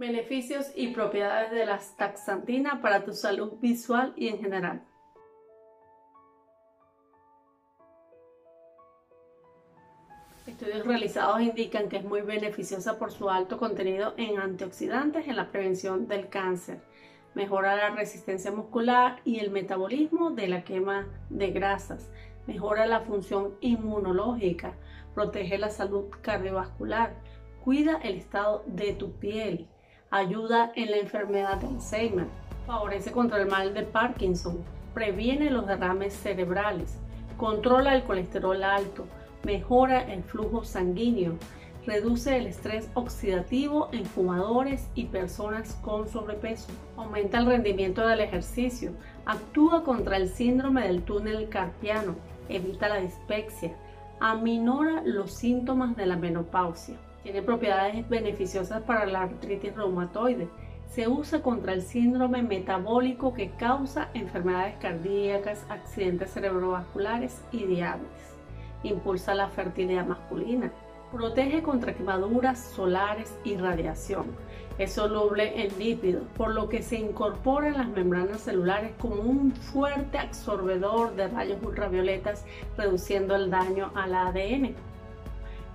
Beneficios y propiedades de la astaxantina para tu salud visual y en general. Estudios realizados indican que es muy beneficiosa por su alto contenido en antioxidantes en la prevención del cáncer. Mejora la resistencia muscular y el metabolismo de la quema de grasas. Mejora la función inmunológica. Protege la salud cardiovascular. Cuida el estado de tu piel ayuda en la enfermedad de Alzheimer, favorece contra el mal de Parkinson, previene los derrames cerebrales, controla el colesterol alto, mejora el flujo sanguíneo, reduce el estrés oxidativo en fumadores y personas con sobrepeso, aumenta el rendimiento del ejercicio, actúa contra el síndrome del túnel carpiano, evita la dispepsia, aminora los síntomas de la menopausia. Tiene propiedades beneficiosas para la artritis reumatoide. Se usa contra el síndrome metabólico que causa enfermedades cardíacas, accidentes cerebrovasculares y diabetes. Impulsa la fertilidad masculina. Protege contra quemaduras solares y radiación. Es soluble en lípidos, por lo que se incorpora en las membranas celulares como un fuerte absorbedor de rayos ultravioletas, reduciendo el daño al ADN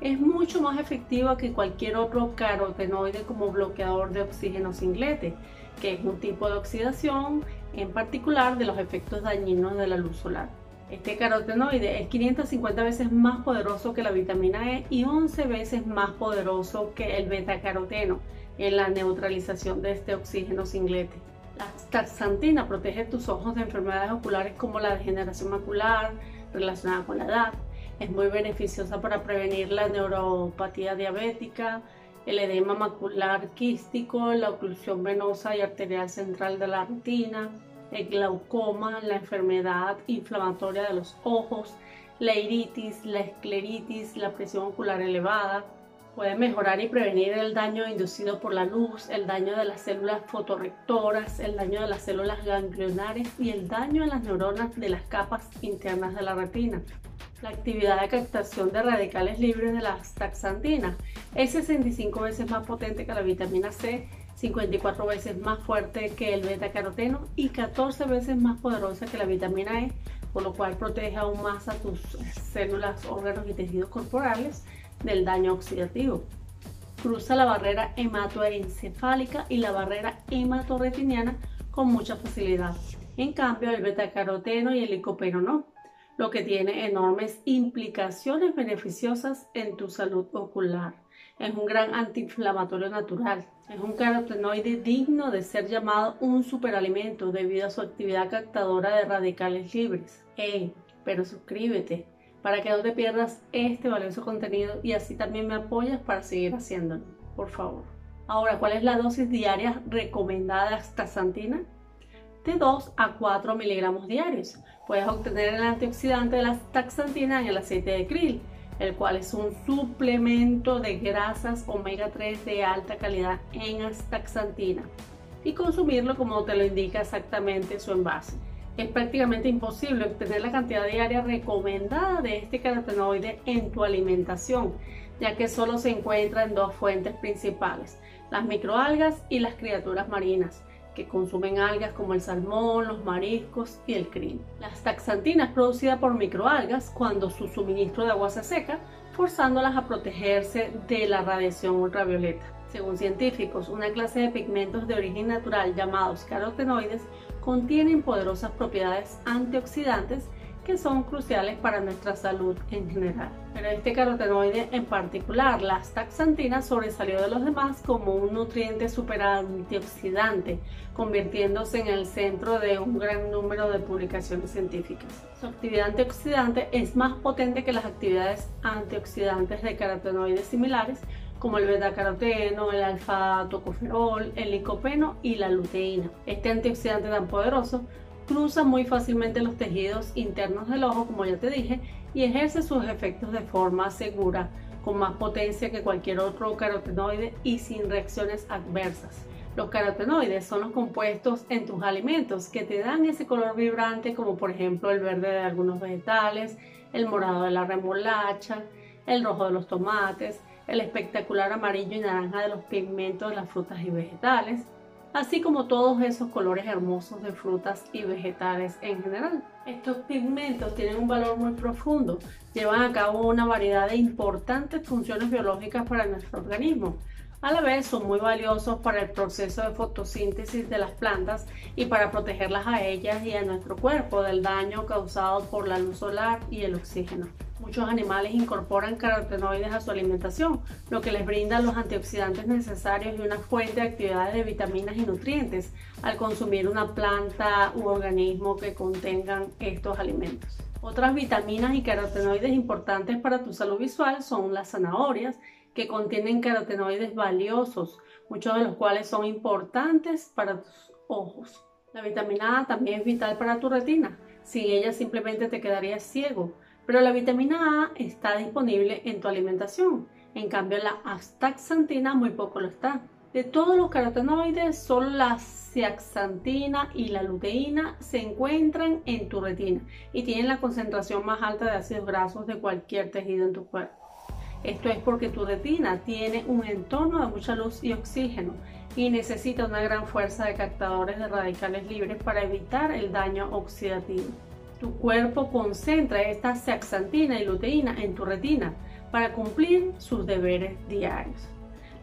es mucho más efectiva que cualquier otro carotenoide como bloqueador de oxígeno singlete, que es un tipo de oxidación en particular de los efectos dañinos de la luz solar. Este carotenoide es 550 veces más poderoso que la vitamina E y 11 veces más poderoso que el beta-caroteno en la neutralización de este oxígeno singlete. La astaxantina protege tus ojos de enfermedades oculares como la degeneración macular relacionada con la edad, es muy beneficiosa para prevenir la neuropatía diabética, el edema macular quístico, la oclusión venosa y arterial central de la retina, el glaucoma, la enfermedad inflamatoria de los ojos, la iritis, la escleritis, la presión ocular elevada. Puede mejorar y prevenir el daño inducido por la luz, el daño de las células fotorrectoras, el daño de las células ganglionares y el daño en las neuronas de las capas internas de la retina. La actividad de captación de radicales libres de la astaxantina es 65 veces más potente que la vitamina C, 54 veces más fuerte que el beta-caroteno y 14 veces más poderosa que la vitamina E, por lo cual protege aún más a tus células, órganos y tejidos corporales del daño oxidativo. Cruza la barrera hematoencefálica y la barrera hematorretiniana con mucha facilidad. En cambio, el beta-caroteno y el licopeno no lo que tiene enormes implicaciones beneficiosas en tu salud ocular. Es un gran antiinflamatorio natural. Es un carotenoide digno de ser llamado un superalimento debido a su actividad captadora de radicales libres. ¡Ey! Pero suscríbete para que no te pierdas este valioso contenido y así también me apoyas para seguir haciéndolo. Por favor. Ahora, ¿cuál es la dosis diaria recomendada de astaxantina? De 2 a 4 miligramos diarios. Puedes obtener el antioxidante de la taxantina en el aceite de krill, el cual es un suplemento de grasas omega 3 de alta calidad en astaxantina. Y consumirlo como te lo indica exactamente su envase. Es prácticamente imposible obtener la cantidad diaria recomendada de este carotenoide en tu alimentación, ya que solo se encuentra en dos fuentes principales, las microalgas y las criaturas marinas que consumen algas como el salmón, los mariscos y el krill. La astaxantina es producida por microalgas cuando su suministro de agua se seca, forzándolas a protegerse de la radiación ultravioleta. Según científicos, una clase de pigmentos de origen natural llamados carotenoides contienen poderosas propiedades antioxidantes que son cruciales para nuestra salud en general. Pero este carotenoide en particular, la astaxantina, sobresalió de los demás como un nutriente super antioxidante, convirtiéndose en el centro de un gran número de publicaciones científicas. Su actividad antioxidante es más potente que las actividades antioxidantes de carotenoides similares, como el beta-caroteno, el alfa-tocoferol, el licopeno y la luteína. Este antioxidante tan poderoso cruza muy fácilmente los tejidos internos del ojo, como ya te dije, y ejerce sus efectos de forma segura, con más potencia que cualquier otro carotenoide y sin reacciones adversas. Los carotenoides son los compuestos en tus alimentos que te dan ese color vibrante como por ejemplo el verde de algunos vegetales, el morado de la remolacha, el rojo de los tomates, el espectacular amarillo y naranja de los pigmentos de las frutas y vegetales, así como todos esos colores hermosos de frutas y vegetales en general. Estos pigmentos tienen un valor muy profundo, llevan a cabo una variedad de importantes funciones biológicas para nuestro organismo. A la vez son muy valiosos para el proceso de fotosíntesis de las plantas y para protegerlas a ellas y a nuestro cuerpo del daño causado por la luz solar y el oxígeno. Muchos animales incorporan carotenoides a su alimentación, lo que les brinda los antioxidantes necesarios y una fuente de actividades de vitaminas y nutrientes al consumir una planta u organismo que contengan estos alimentos. Otras vitaminas y carotenoides importantes para tu salud visual son las zanahorias, que contienen carotenoides valiosos, muchos de los cuales son importantes para tus ojos. La vitamina A también es vital para tu retina, sin ella simplemente te quedarías ciego pero la vitamina A está disponible en tu alimentación. En cambio, la astaxantina muy poco lo está. De todos los carotenoides, solo la zeaxantina y la luteína se encuentran en tu retina y tienen la concentración más alta de ácidos grasos de cualquier tejido en tu cuerpo. Esto es porque tu retina tiene un entorno de mucha luz y oxígeno y necesita una gran fuerza de captadores de radicales libres para evitar el daño oxidativo. Tu cuerpo concentra esta zeaxantina y luteína en tu retina para cumplir sus deberes diarios.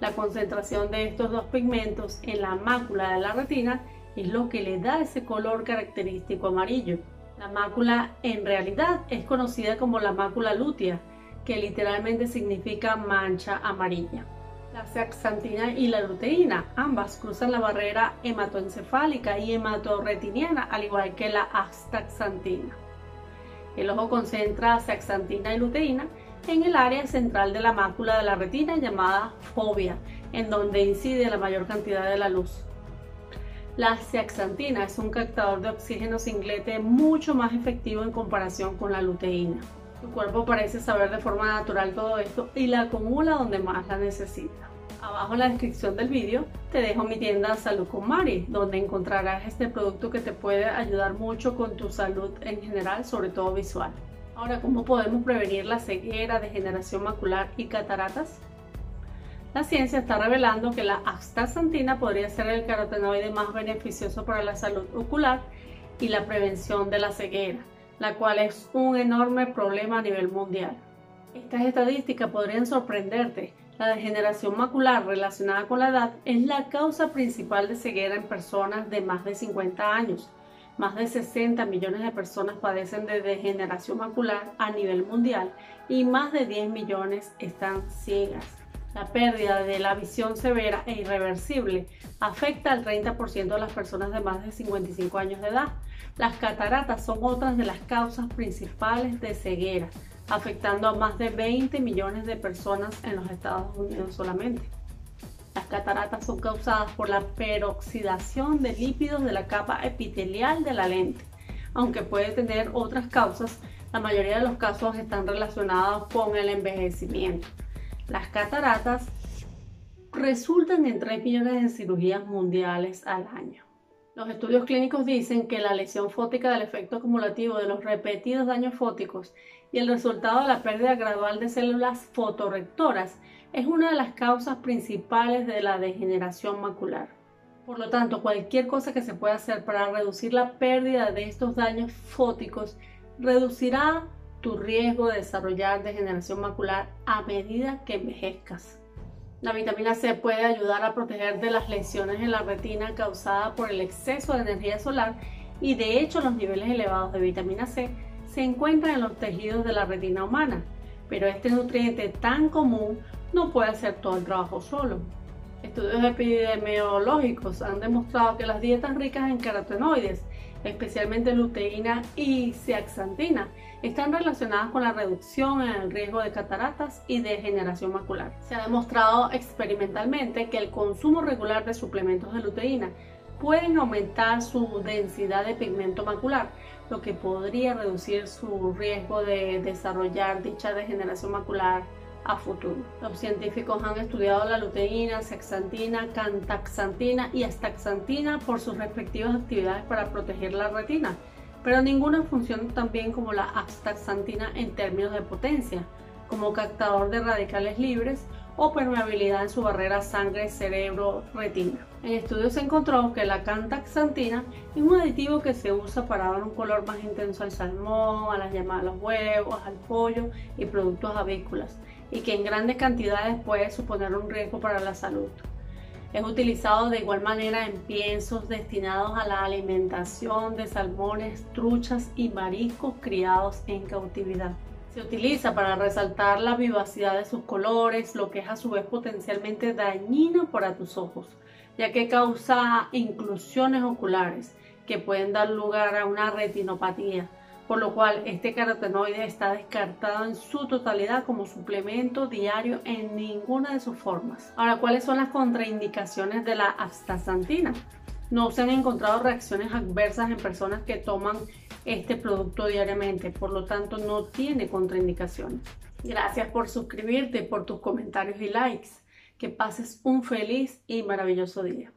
La concentración de estos dos pigmentos en la mácula de la retina es lo que le da ese color característico amarillo. La mácula en realidad es conocida como la mácula lútea, que literalmente significa mancha amarilla. La zeaxantina y la luteína, ambas cruzan la barrera hematoencefálica y hematorretiniana, al igual que la astaxantina. El ojo concentra zeaxantina y luteína en el área central de la mácula de la retina llamada fobia, en donde incide la mayor cantidad de la luz. La zeaxantina es un captador de oxígeno singlete mucho más efectivo en comparación con la luteína. Tu cuerpo parece saber de forma natural todo esto y la acumula donde más la necesita. Abajo en la descripción del vídeo te dejo mi tienda Salud con Mari, donde encontrarás este producto que te puede ayudar mucho con tu salud en general, sobre todo visual. Ahora, ¿cómo podemos prevenir la ceguera, degeneración macular y cataratas? La ciencia está revelando que la astaxantina podría ser el carotenoide más beneficioso para la salud ocular y la prevención de la ceguera la cual es un enorme problema a nivel mundial. Estas estadísticas podrían sorprenderte. La degeneración macular relacionada con la edad es la causa principal de ceguera en personas de más de 50 años. Más de 60 millones de personas padecen de degeneración macular a nivel mundial y más de 10 millones están ciegas. La pérdida de la visión severa e irreversible afecta al 30% de las personas de más de 55 años de edad. Las cataratas son otras de las causas principales de ceguera, afectando a más de 20 millones de personas en los Estados Unidos solamente. Las cataratas son causadas por la peroxidación de lípidos de la capa epitelial de la lente. Aunque puede tener otras causas, la mayoría de los casos están relacionados con el envejecimiento. Las cataratas resultan en 3 millones de cirugías mundiales al año. Los estudios clínicos dicen que la lesión fótica del efecto acumulativo de los repetidos daños fóticos y el resultado de la pérdida gradual de células fotorrectoras es una de las causas principales de la degeneración macular. Por lo tanto, cualquier cosa que se pueda hacer para reducir la pérdida de estos daños fóticos reducirá tu riesgo de desarrollar degeneración macular a medida que envejezcas. La vitamina C puede ayudar a proteger de las lesiones en la retina causadas por el exceso de energía solar y de hecho los niveles elevados de vitamina C se encuentran en los tejidos de la retina humana, pero este nutriente tan común no puede hacer todo el trabajo solo. Estudios epidemiológicos han demostrado que las dietas ricas en carotenoides especialmente luteína y zeaxantina, están relacionadas con la reducción en el riesgo de cataratas y degeneración macular. Se ha demostrado experimentalmente que el consumo regular de suplementos de luteína pueden aumentar su densidad de pigmento macular, lo que podría reducir su riesgo de desarrollar dicha degeneración macular a futuro. Los científicos han estudiado la luteína, sexantina, cantaxantina y astaxantina por sus respectivas actividades para proteger la retina, pero ninguna funciona tan bien como la astaxantina en términos de potencia, como captador de radicales libres o permeabilidad en su barrera sangre, cerebro, retina. En estudios se encontró que la cantaxantina es un aditivo que se usa para dar un color más intenso al salmón, a las llamadas los huevos, al pollo y productos avícolas, y que en grandes cantidades puede suponer un riesgo para la salud. Es utilizado de igual manera en piensos destinados a la alimentación de salmones, truchas y mariscos criados en cautividad. Se utiliza para resaltar la vivacidad de sus colores, lo que es a su vez potencialmente dañino para tus ojos, ya que causa inclusiones oculares que pueden dar lugar a una retinopatía, por lo cual este carotenoide está descartado en su totalidad como suplemento diario en ninguna de sus formas. Ahora, ¿cuáles son las contraindicaciones de la astaxantina? No se han encontrado reacciones adversas en personas que toman este producto diariamente, por lo tanto no tiene contraindicaciones. Gracias por suscribirte, por tus comentarios y likes. Que pases un feliz y maravilloso día.